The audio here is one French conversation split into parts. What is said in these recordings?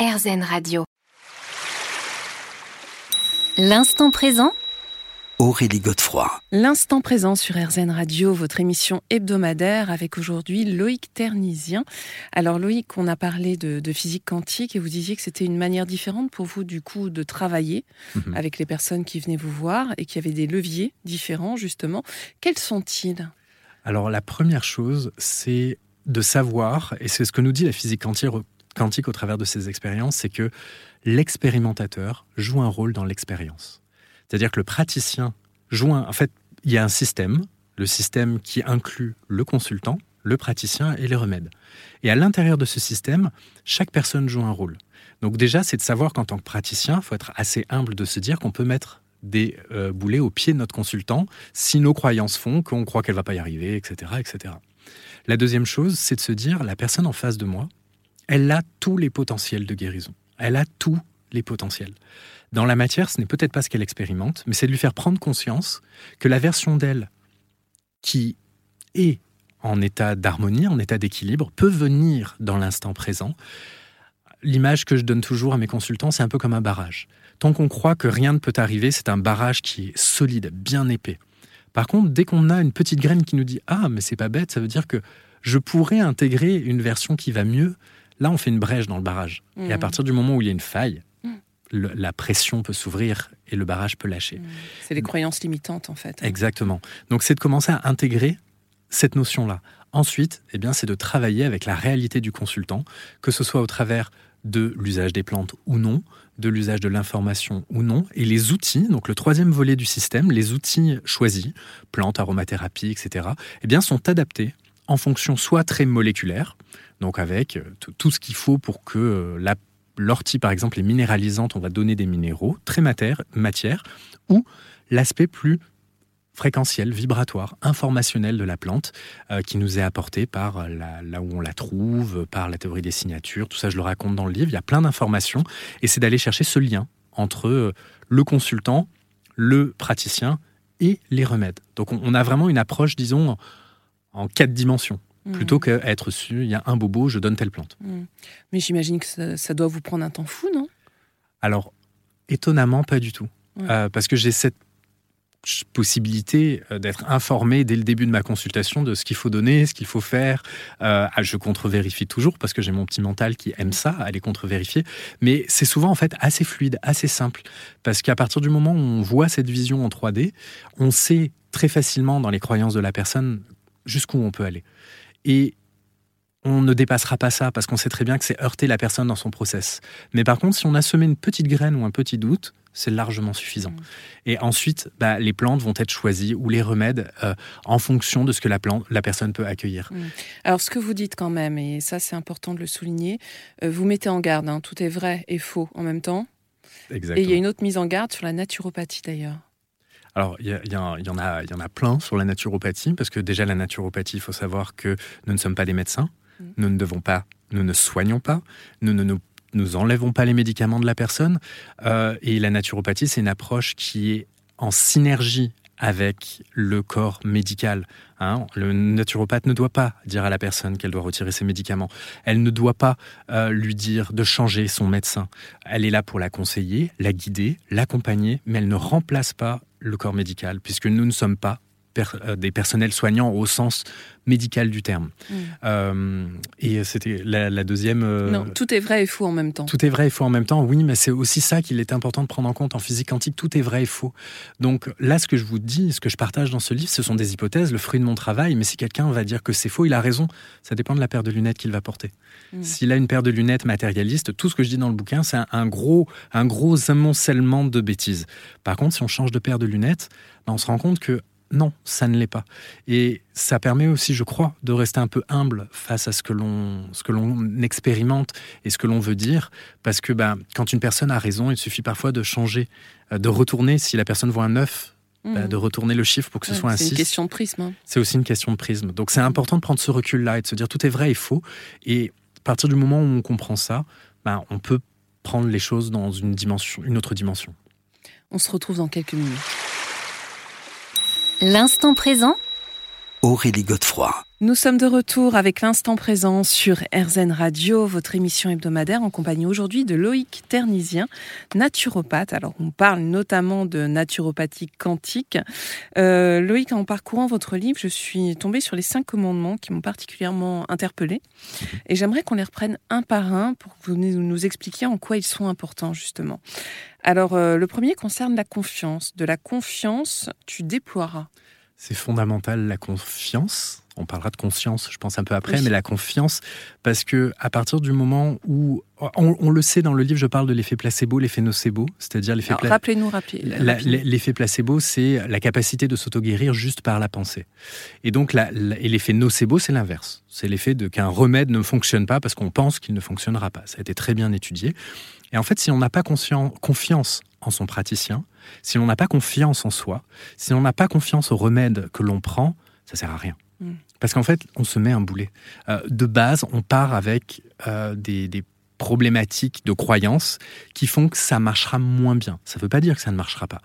RZN Radio. L'instant présent Aurélie Godefroy. L'instant présent sur RZN Radio, votre émission hebdomadaire avec aujourd'hui Loïc Ternisien. Alors Loïc, on a parlé de, physique quantique et vous disiez que c'était une manière différente pour vous du coup de travailler Mhm. avec les personnes qui venaient vous voir et qui avaient des leviers différents justement. Quels sont-ils? Alors la première chose, c'est de savoir, et c'est ce que nous dit la physique quantique, quantique au travers de ses expériences, c'est que l'expérimentateur joue un rôle dans l'expérience. C'est-à-dire que le praticien joue un... En fait, il y a un système, le système qui inclut le consultant, le praticien et les remèdes. Et à l'intérieur de ce système, chaque personne joue un rôle. Donc déjà, c'est de savoir qu'en tant que praticien, il faut être assez humble de se dire qu'on peut mettre des euh, boulets au pied de notre consultant si nos croyances font qu'on croit qu'elle va pas y arriver, etc., etc. La deuxième chose, c'est de se dire la personne en face de moi, elle a tous les potentiels de guérison. Elle a tous les potentiels. Dans la matière, ce n'est peut-être pas ce qu'elle expérimente, mais c'est de lui faire prendre conscience que la version d'elle qui est en état d'harmonie, en état d'équilibre, peut venir dans l'instant présent. L'image que je donne toujours à mes consultants, c'est un peu comme un barrage. Tant qu'on croit que rien ne peut arriver, c'est un barrage qui est solide, bien épais. Par contre, dès qu'on a une petite graine qui nous dit Ah, mais c'est pas bête, ça veut dire que je pourrais intégrer une version qui va mieux, là on fait une brèche dans le barrage. Et à Mhm. partir du moment où il y a une faille, le- la pression peut s'ouvrir et le barrage peut lâcher. Hmm. C'est les croyances limitantes en fait. Exactement. Donc c'est de commencer à intégrer cette notion-là. Ensuite, eh bien, c'est de travailler avec la réalité du consultant, que ce soit au travers de l'usage des plantes ou non, de l'usage de l'information ou non, et les outils, donc le troisième volet du système, les outils choisis, plantes, aromathérapie, etc., eh bien, sont adaptés en fonction soit très moléculaire, donc avec euh, tout- ce qu'il faut pour que euh, l'ortie, par exemple, est minéralisante, on va donner des minéraux, très matière, matière ou l'aspect plus fréquentiel, vibratoire, informationnel de la plante euh, qui nous est apporté par là où on la trouve, par la théorie des signatures, tout ça je le raconte dans le livre, il y a plein d'informations. Et c'est d'aller chercher ce lien entre le consultant, le praticien et les remèdes. Donc on, a vraiment une approche, disons, en quatre dimensions, Hmm. plutôt qu'être su, il y a un bobo, je donne telle plante. Hmm. Mais j'imagine que ça, ça doit vous prendre un temps fou, non? Alors, étonnamment, pas du tout. Ouais. Euh, parce que j'ai cette possibilité euh, d'être informé dès le début de ma consultation de ce qu'il faut donner, ce qu'il faut faire. Euh, ah, je contre-vérifie toujours parce que j'ai mon petit mental qui aime ça, aller contre-vérifier. Mais c'est souvent en fait assez fluide, assez simple. Parce qu'à partir du moment où on voit cette vision en 3D, on sait très facilement dans les croyances de la personne jusqu'où on peut aller. Et on ne dépassera pas ça parce qu'on sait très bien que c'est heurter la personne dans son process. Mais par contre, si on a semé une petite graine ou un petit doute, c'est largement suffisant. Mm. Et ensuite, bah, les plantes vont être choisies ou les remèdes euh, en fonction de ce que la, plante, la personne peut accueillir. Alors, ce que vous dites quand même, et ça c'est important de le souligner, euh, vous mettez en garde, hein, tout est vrai et faux en même temps. Et Exactement. il y a une autre mise en garde sur la naturopathie d'ailleurs. Alors, il y, en a, il y en a plein sur la naturopathie, parce que déjà, la naturopathie, il faut savoir que nous ne sommes pas des médecins, Mm. nous ne devons pas, nous ne soignons pas, nous ne nous, nous enlèvons pas les médicaments de la personne. Euh, et la naturopathie, c'est une approche qui est en synergie avec le corps médical. hein. Le naturopathe ne doit pas dire à la personne qu'elle doit retirer ses médicaments. Elle ne doit pas euh, lui dire de changer son médecin. Elle est là pour la conseiller, la guider, l'accompagner, mais elle ne remplace pas le corps médical, puisque nous ne sommes pas des personnels soignants au sens médical du terme. Mm. Euh, et c'était la, la deuxième... euh, Non, tout est vrai et faux en même temps. tout est vrai et faux en même temps, oui, mais c'est aussi ça qu'il est important de prendre en compte en physique quantique, tout est vrai et faux. Donc là, ce que je vous dis, ce que je partage dans ce livre, ce sont des hypothèses, le fruit de mon travail, mais si quelqu'un va dire que c'est faux, il a raison, ça dépend de la paire de lunettes qu'il va porter. Mm. S'il a une paire de lunettes matérialistes, tout ce que je dis dans le bouquin, c'est un, un gros, un gros amoncellement de bêtises. Par contre, si on change de paire de lunettes, ben, on se rend compte que non, ça ne l'est pas. Et ça permet aussi, je crois, de rester un peu humble face à ce que l'on, ce que l'on expérimente et ce que l'on veut dire, parce que ben, quand une personne a raison, il suffit parfois de changer, euh, de retourner. Si la personne voit un 9, ben, Mhm. de retourner le chiffre pour que ce Ouais, soit un c'est 6. une question de prisme. hein. C'est aussi une question de prisme. Donc c'est important de prendre ce recul-là et de se dire tout est vrai et faux. Et à partir du moment où on comprend ça, ben, on peut prendre les choses dans une dimension, une autre dimension. On se retrouve dans quelques minutes. L'instant présent Aurélie Godefroy. Nous sommes de retour avec l'instant présent sur RZN Radio, votre émission hebdomadaire en compagnie aujourd'hui de Loïc Ternisien, naturopathe. Alors on parle notamment de naturopathie quantique. Euh, Loïc, en parcourant votre livre, je suis tombée sur les cinq commandements qui m'ont particulièrement interpellée et j'aimerais qu'on les reprenne un par un pour que vous nous expliquiez en quoi ils sont importants justement. Alors euh, le premier concerne la confiance. De la confiance, tu déploieras. C'est fondamental la confiance on parlera de conscience, je pense un peu après, mais la confiance, parce que à partir du moment où on, le sait dans le livre, je parle de l'effet placebo, l'effet nocebo, c'est-à-dire l'effet. Rappelez-nous, L'effet placebo, c'est la capacité de s'auto-guérir juste par la pensée. Et donc, l'effet nocebo, c'est l'inverse. C'est l'effet de qu'un remède ne fonctionne pas parce qu'on pense qu'il ne fonctionnera pas. Ça a été très bien étudié. Et en fait, si on n'a pas confiance en son praticien, si on n'a pas confiance en soi, si on n'a pas confiance au remède que l'on prend, ça sert à rien. Parce qu'en fait, on se met un boulet. Euh, de base, on part avec euh, des, problématiques de croyances qui font que ça marchera moins bien. Ça ne veut pas dire que ça ne marchera pas.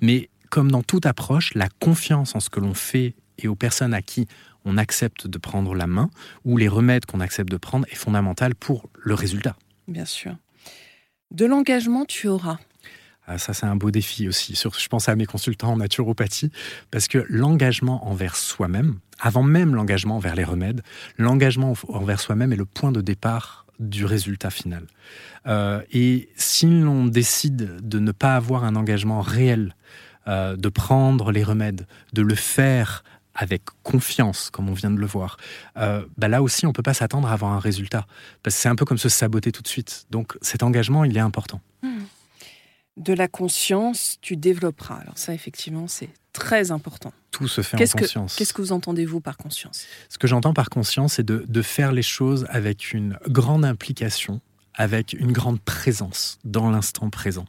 Mais comme dans toute approche, la confiance en ce que l'on fait et aux personnes à qui on accepte de prendre la main ou les remèdes qu'on accepte de prendre est fondamentale pour le résultat. Bien sûr. De l'engagement, tu auras. Ah, ça, c'est un beau défi aussi. Je pense à mes consultants en naturopathie, parce que l'engagement envers soi-même, avant même l'engagement envers les remèdes, l'engagement envers soi-même est le point de départ du résultat final. Euh, et si l'on décide de ne pas avoir un engagement réel, euh, de prendre les remèdes, de le faire avec confiance, comme on vient de le voir, euh, bah là aussi, on ne peut pas s'attendre à avoir un résultat. Parce que c'est un peu comme se saboter tout de suite. Donc cet engagement, il est important. Mmh de la conscience, tu développeras. Alors ça, effectivement, c'est très important. Tout se fait en conscience. Qu'est-ce que vous entendez-vous par conscience? Ce que j'entends par conscience, c'est de, faire les choses avec une grande implication, avec une grande présence dans l'instant présent.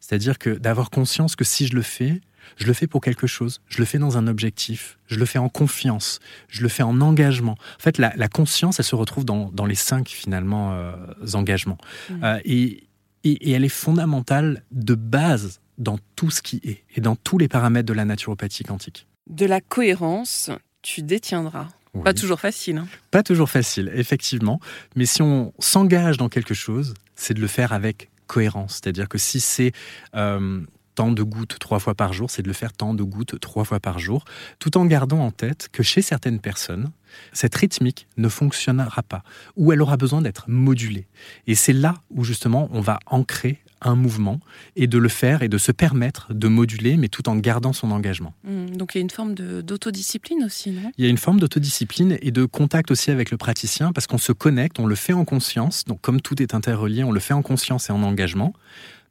C'est-à-dire que d'avoir conscience que si je le fais, je le fais pour quelque chose, je le fais dans un objectif, je le fais en confiance, je le fais en engagement. En fait, la, conscience, elle se retrouve dans, les cinq, finalement, euh, engagements. Mmh. Euh, et et, elle est fondamentale de base dans tout ce qui est et dans tous les paramètres de la naturopathie quantique. De la cohérence, tu détiendras. Pas toujours facile. Hein. Pas toujours facile, effectivement. Mais si on s'engage dans quelque chose, c'est de le faire avec cohérence. C'est-à-dire que si c'est euh, tant de gouttes trois fois par jour, c'est de le faire tant de gouttes trois fois par jour, tout en gardant en tête que chez certaines personnes, cette rythmique ne fonctionnera pas, ou elle aura besoin d'être modulée. Et c'est là où justement on va ancrer un mouvement et de le faire et de se permettre de moduler, mais tout en gardant son engagement. Mmh, donc il y a une forme d'autodiscipline aussi, non? Il y a une forme d'autodiscipline et de contact aussi avec le praticien parce qu'on se connecte, on le fait en conscience. Donc comme tout est interrelié, on le fait en conscience et en engagement.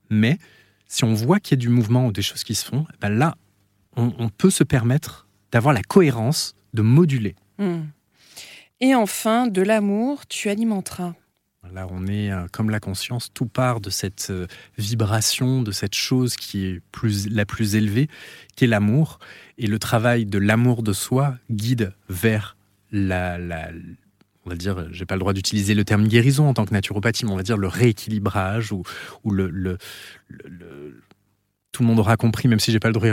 Mais si on voit qu'il y a du mouvement ou des choses qui se font, ben là, on, peut se permettre d'avoir la cohérence de moduler. Hmm. Et enfin, de l'amour, tu alimenteras. Là, on est euh, comme la conscience, tout part de cette euh, vibration, de cette chose qui est plus, la plus élevée, qui est l'amour. Et le travail de l'amour de soi guide vers la, la, on va dire, j'ai pas le droit d'utiliser le terme guérison en tant que naturopathie, mais on va dire le rééquilibrage ou, le, tout le monde aura compris, même si j'ai pas le droit,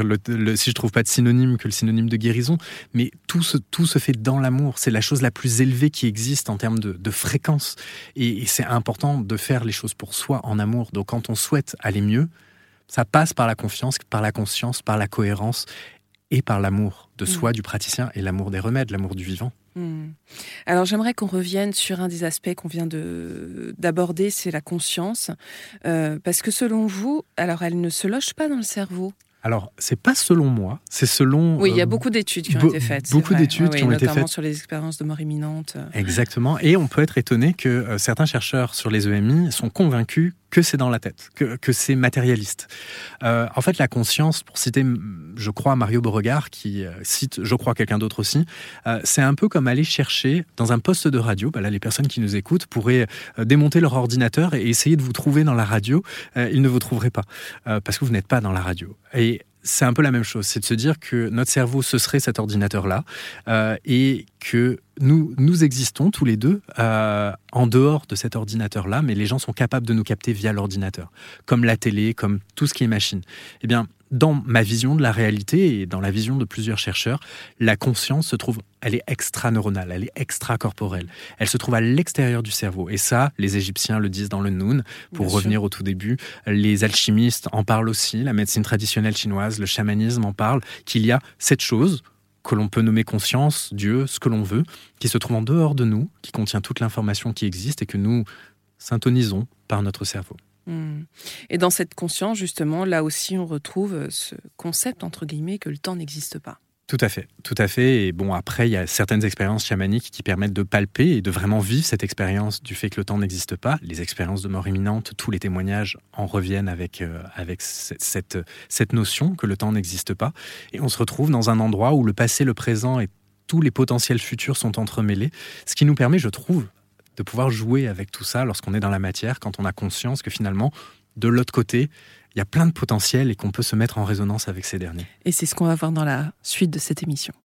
si je trouve pas de synonyme que le synonyme de guérison, mais tout se, fait dans l'amour. C'est la chose la plus élevée qui existe en termes de, fréquence. Et c'est important de faire les choses pour soi en amour. Donc quand on souhaite aller mieux, ça passe par la confiance, par la conscience, par la cohérence et par l'amour de soi, mm. du praticien, et l'amour des remèdes, l'amour du vivant. Hmm. Alors j'aimerais qu'on revienne sur un des aspects qu'on vient d'aborder, c'est la conscience, euh, parce que selon vous, alors elle ne se loge pas dans le cerveau? Alors, c'est pas selon moi, c'est selon. Oui, il y a euh, beaucoup d'études qui ont été faites. Beaucoup d'études qui ont été faites. Notamment sur les expériences de mort imminente. Exactement. Et on peut être étonné que euh, certains chercheurs sur les EMI sont convaincus que c'est dans la tête, que, c'est matérialiste. Euh, en fait, la conscience, pour citer, je crois, Mario Beauregard, qui cite, je crois, quelqu'un d'autre aussi, c'est un peu comme aller chercher dans un poste de radio. Bah là, les personnes qui nous écoutent pourraient démonter leur ordinateur et essayer de vous trouver dans la radio. ils ne vous trouveraient pas, parce que vous n'êtes pas dans la radio. Et c'est un peu la même chose, c'est de se dire que notre cerveau, ce serait cet ordinateur-là, euh, et que nous, nous existons tous les deux euh, en dehors de cet ordinateur-là, mais les gens sont capables de nous capter via l'ordinateur, comme la télé, comme tout ce qui est machine. Eh bien, dans ma vision de la réalité et dans la vision de plusieurs chercheurs, la conscience se trouve, elle est extra-neuronale, elle est extra-corporelle. Elle se trouve à l'extérieur du cerveau. Et ça, les Égyptiens le disent dans le Noun, pour revenir au tout début. Les alchimistes en parlent aussi, la médecine traditionnelle chinoise, le chamanisme en parle, qu'il y a cette chose que l'on peut nommer conscience, Dieu, ce que l'on veut, qui se trouve en dehors de nous, qui contient toute l'information qui existe et que nous syntonisons par notre cerveau. Hmm. Et dans cette conscience, justement, là aussi, on retrouve ce concept, entre guillemets, que le temps n'existe pas. Tout à fait, tout à fait. Et bon, après, il y a certaines expériences chamaniques qui permettent de palper et de vraiment vivre cette expérience du fait que le temps n'existe pas. Les expériences de mort imminente, tous les témoignages en reviennent avec, euh, avec cette, cette notion que le temps n'existe pas. Et on se retrouve dans un endroit où le passé, le présent et tous les potentiels futurs sont entremêlés, ce qui nous permet, je trouve, de pouvoir jouer avec tout ça lorsqu'on est dans la matière, quand on a conscience que finalement, de l'autre côté, il y a plein de potentiel et qu'on peut se mettre en résonance avec ces derniers. Et c'est ce qu'on va voir dans la suite de cette émission.